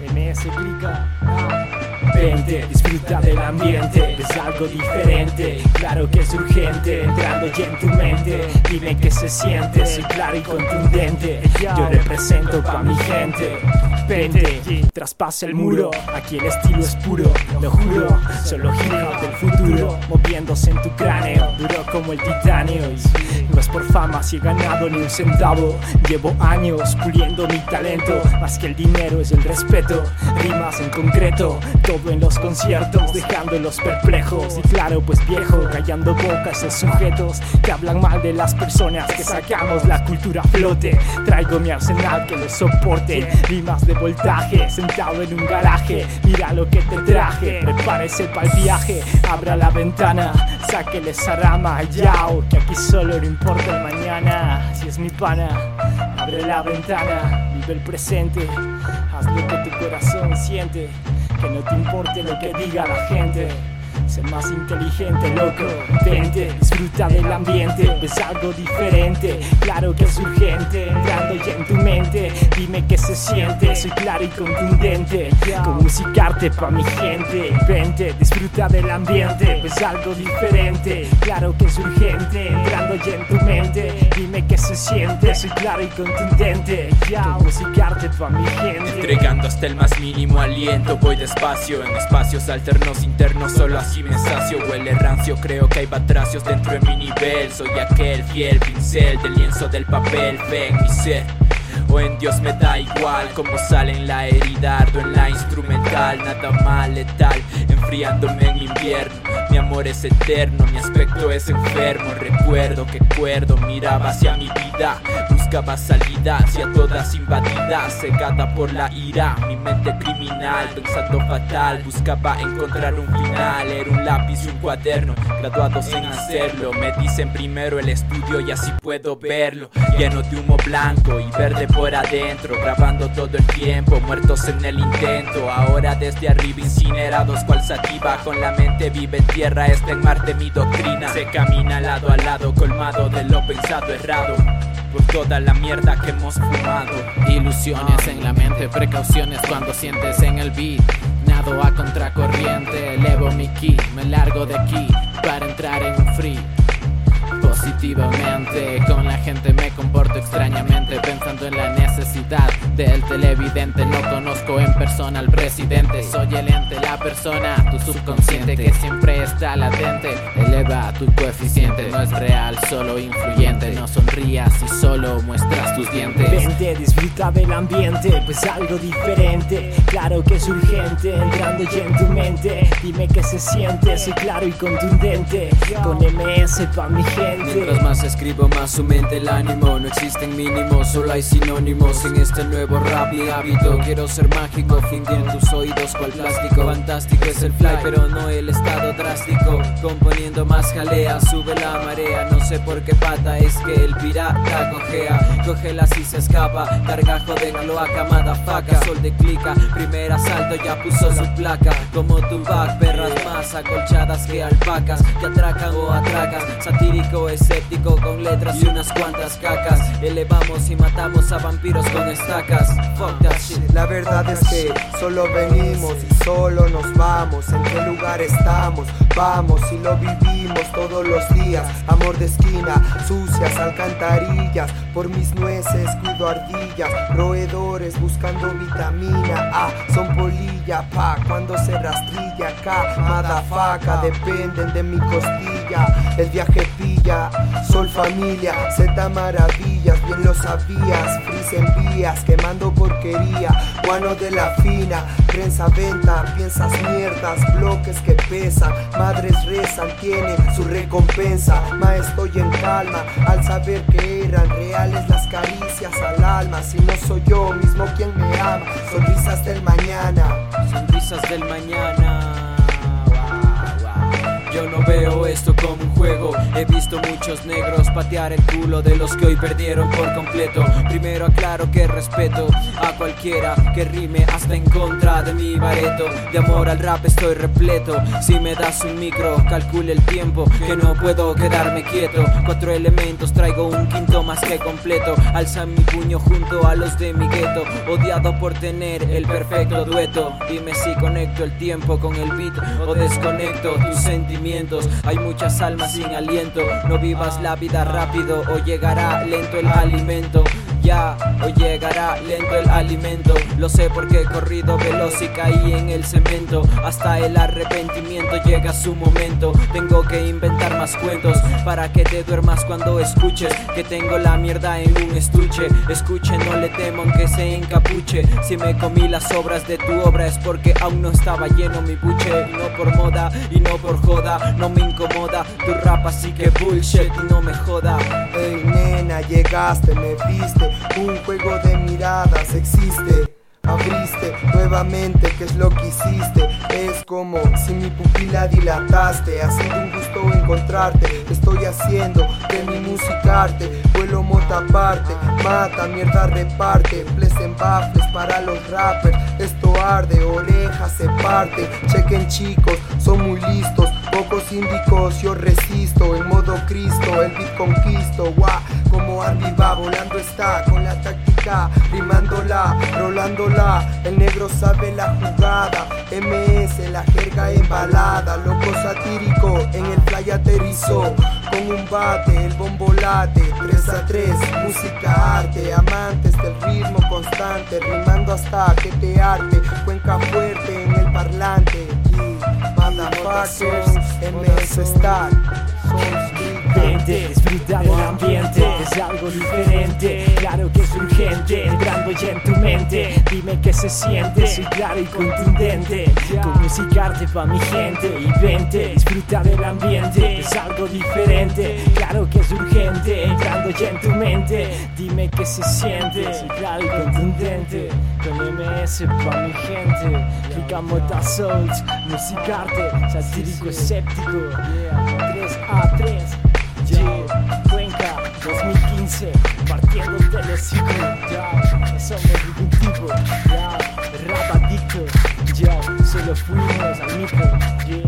MS clica. Vente, disfruta del ambiente, es algo diferente, claro que es urgente, entrando ya en tu mente, dime qué se siente, soy claro y contundente, yo represento pa' mi gente. Vente, traspasa el muro, aquí el estilo es puro, lo juro, solo hip hop del futuro, moviéndose en tu cráneo, duro como el titanio. No es por fama si he ganado ni un centavo, llevo años puliendo mi talento, más que el dinero es el respeto, rimas en concreto, todo en los conciertos, dejándolos perplejos. Y claro, pues viejo, callando bocas esos sujetos que hablan mal de las personas que sacamos la cultura a flote. Traigo mi arsenal que lo soporte, rimas de voltaje, sentado en un garaje. Mira lo que te traje, prepárese para el viaje, abra la ventana, sáquele esa rama, yao, que aquí solo no importa el mañana. Si es mi pana, abre la ventana, vive el presente, haz lo que tu corazón siente. Que no te importe lo que diga la gente. Ser más inteligente, loco. Vente, disfruta del ambiente. Es algo diferente, claro que es urgente. Entrando ya en tu mente, dime qué se siente. Soy claro y contundente. Con musicarte pa' mi gente. Vente, disfruta del ambiente. Es algo diferente, claro que es urgente. Entrando ya en tu mente, dime qué se siente. Soy claro y contundente. Con pa' mi gente. Entregando hasta el más mínimo aliento, voy despacio en espacios alternos internos, solo me sacio. Huele rancio, creo que hay batracios dentro de mi nivel. Soy aquel fiel pincel del lienzo del papel, ven mi ser. O en Dios me da igual como sale en la herida, ardo en la instrumental, nada mal letal, enfriándome en invierno. Mi amor es eterno, mi aspecto es enfermo. Recuerdo que cuerdo miraba hacia mi vida, buscaba salida hacia todas invadidas, cegada por la ira. Mi mente criminal, pensando fatal, buscaba encontrar un final. Era un lápiz y un cuaderno, graduados en hacerlo. Me dicen primero el estudio y así puedo verlo, lleno de humo blanco y verde por adentro, grabando todo el tiempo, muertos en el intento. Ahora desde arriba incinerados, cual sativa, con la mente vive en tierra, está en Marte mi doctrina. Se camina lado a lado, colmado de lo pensado errado. Por toda la mierda que hemos fumado. Ilusiones en la mente, precauciones cuando sientes en el beat. Nado a contracorriente, elevo mi ki, me largo de aquí para entrar en un free. Positivamente, con la gente me comporto extrañamente, pensando en la necesidad del televidente. No conozco en persona al presidente, soy el ente, la persona, tu subconsciente que siempre está latente. Eleva tu coeficiente, no es real, solo influyente. No sonrías y solo muestras tus dientes. Vente, disfruta del ambiente, pues algo diferente. Claro que es urgente, entrando ya en tu mente. Dime qué se siente, soy claro y contundente. Con MS pa' mi gente. Mientras más escribo, más su mente el ánimo. No existen mínimos, solo hay sinónimos en este nuevo rap y hábito. Quiero ser mágico, fingir tus oídos cual plástico. Fantástico es el fly, pero no el estado drástico. Componiendo más jalea, sube la marea. No sé por qué pata es que el pirata cojea. Cógela si se escapa, cargajo de cloaca, madafaca. Sol de clica, primer asalto ya puso su placa. Como Tupac, perras más acolchadas que alpacas. Que atracan o atracas, satírico escéptico con letras y unas cuantas cacas. Elevamos y matamos a vampiros con estacas. Fuck that shit. La verdad es que solo venimos y solo nos vamos. ¿En qué lugar estamos? Vamos y lo vivimos todos los días. Amor de esquina, sucias alcantarillas. Por mis nueces cuido ardillas. Roedores buscando vitamina A. Son polilla, pa. Cuando se rastrilla acá. Madafaca, dependen de mi costilla. El viaje Sol familia, Z maravillas. Bien lo sabías. Fris envías, quemando porquería. Guano de la fina, prensa venta. Piensas mierdas, bloques que pesan. Madres rezan, tienen su recompensa. Ma, estoy en calma al saber que eran reales las caricias al alma. Si no soy yo mismo quien me ama, sonrisas del mañana. Sonrisas del mañana. Yo no veo esto como un juego. He visto muchos negros patear el culo de los que hoy perdieron por completo. Primero aclaro que respeto a cualquiera que rime hasta en contra de mi bareto. De amor al rap estoy repleto. Si me das un micro, calcule el tiempo que no puedo quedarme quieto. Cuatro elementos, traigo un quinto más que completo. Alza mi puño junto a los de mi gueto. Odiado por tener el perfecto dueto. Dime si conecto el tiempo con el beat o desconecto tus sentimientos. Hay muchas almas sin aliento. No vivas la vida rápido o llegará lento el alimento ya o llegará lento el alimento. Lo sé porque he corrido veloz y caí en el cemento. Hasta el arrepentimiento llega su momento. Tengo que inventar más cuentos para que te duermas cuando escuches que tengo la mierda en un estuche. Escuche, no le temo aunque se encapuche. Si me comí las obras de tu obra es porque aún no estaba lleno mi buche. Y no por moda y no por joda, no me incomoda. Tu rap así que bullshit y no me joda. Hey nena, llegaste, me viste un juego de miradas existe. Abriste nuevamente, ¿qué es lo que hiciste? Es como si mi pupila dilataste. Ha sido un gusto encontrarte. Estoy haciendo de mi música arte. Vuelo mota aparte, mata, mierda reparte. Fles en baffles para los rappers. Esto arde, orejas se parte. Chequen chicos, son muy listos. Pocos índicos, yo resisto. En modo Cristo, el beat conquisto. Guau, como Andy va volando está con la táctica, rimándola, rolándola. El negro sabe la jugada. MS, la jerga embalada. Loco satírico, en el playa aterrizó. Con un bate, el bombo late. 3 a 3, música arte. Amantes del ritmo constante. Rimando hasta que te arte. Cuenca fuerte en el parlante. Motherfuckers, MS disfruta del ambiente, es algo diferente, claro que es urgente, entrando ya en tu mente, dime qué se siente, soy claro y contundente, con musicarte pa' mi gente, y vente, disfruta del ambiente, es algo diferente, claro que es urgente, entrando ya en tu mente, dime qué se siente, soy claro y contundente, con MS pa' mi gente, Rica Souls, musicarte, satírico escéptico, 3A3. Yeah, Cuenca 2015, partiendo del hocico, ya, somos ningún tipo, ya, rap adicto, ya, solo fuimos al micro.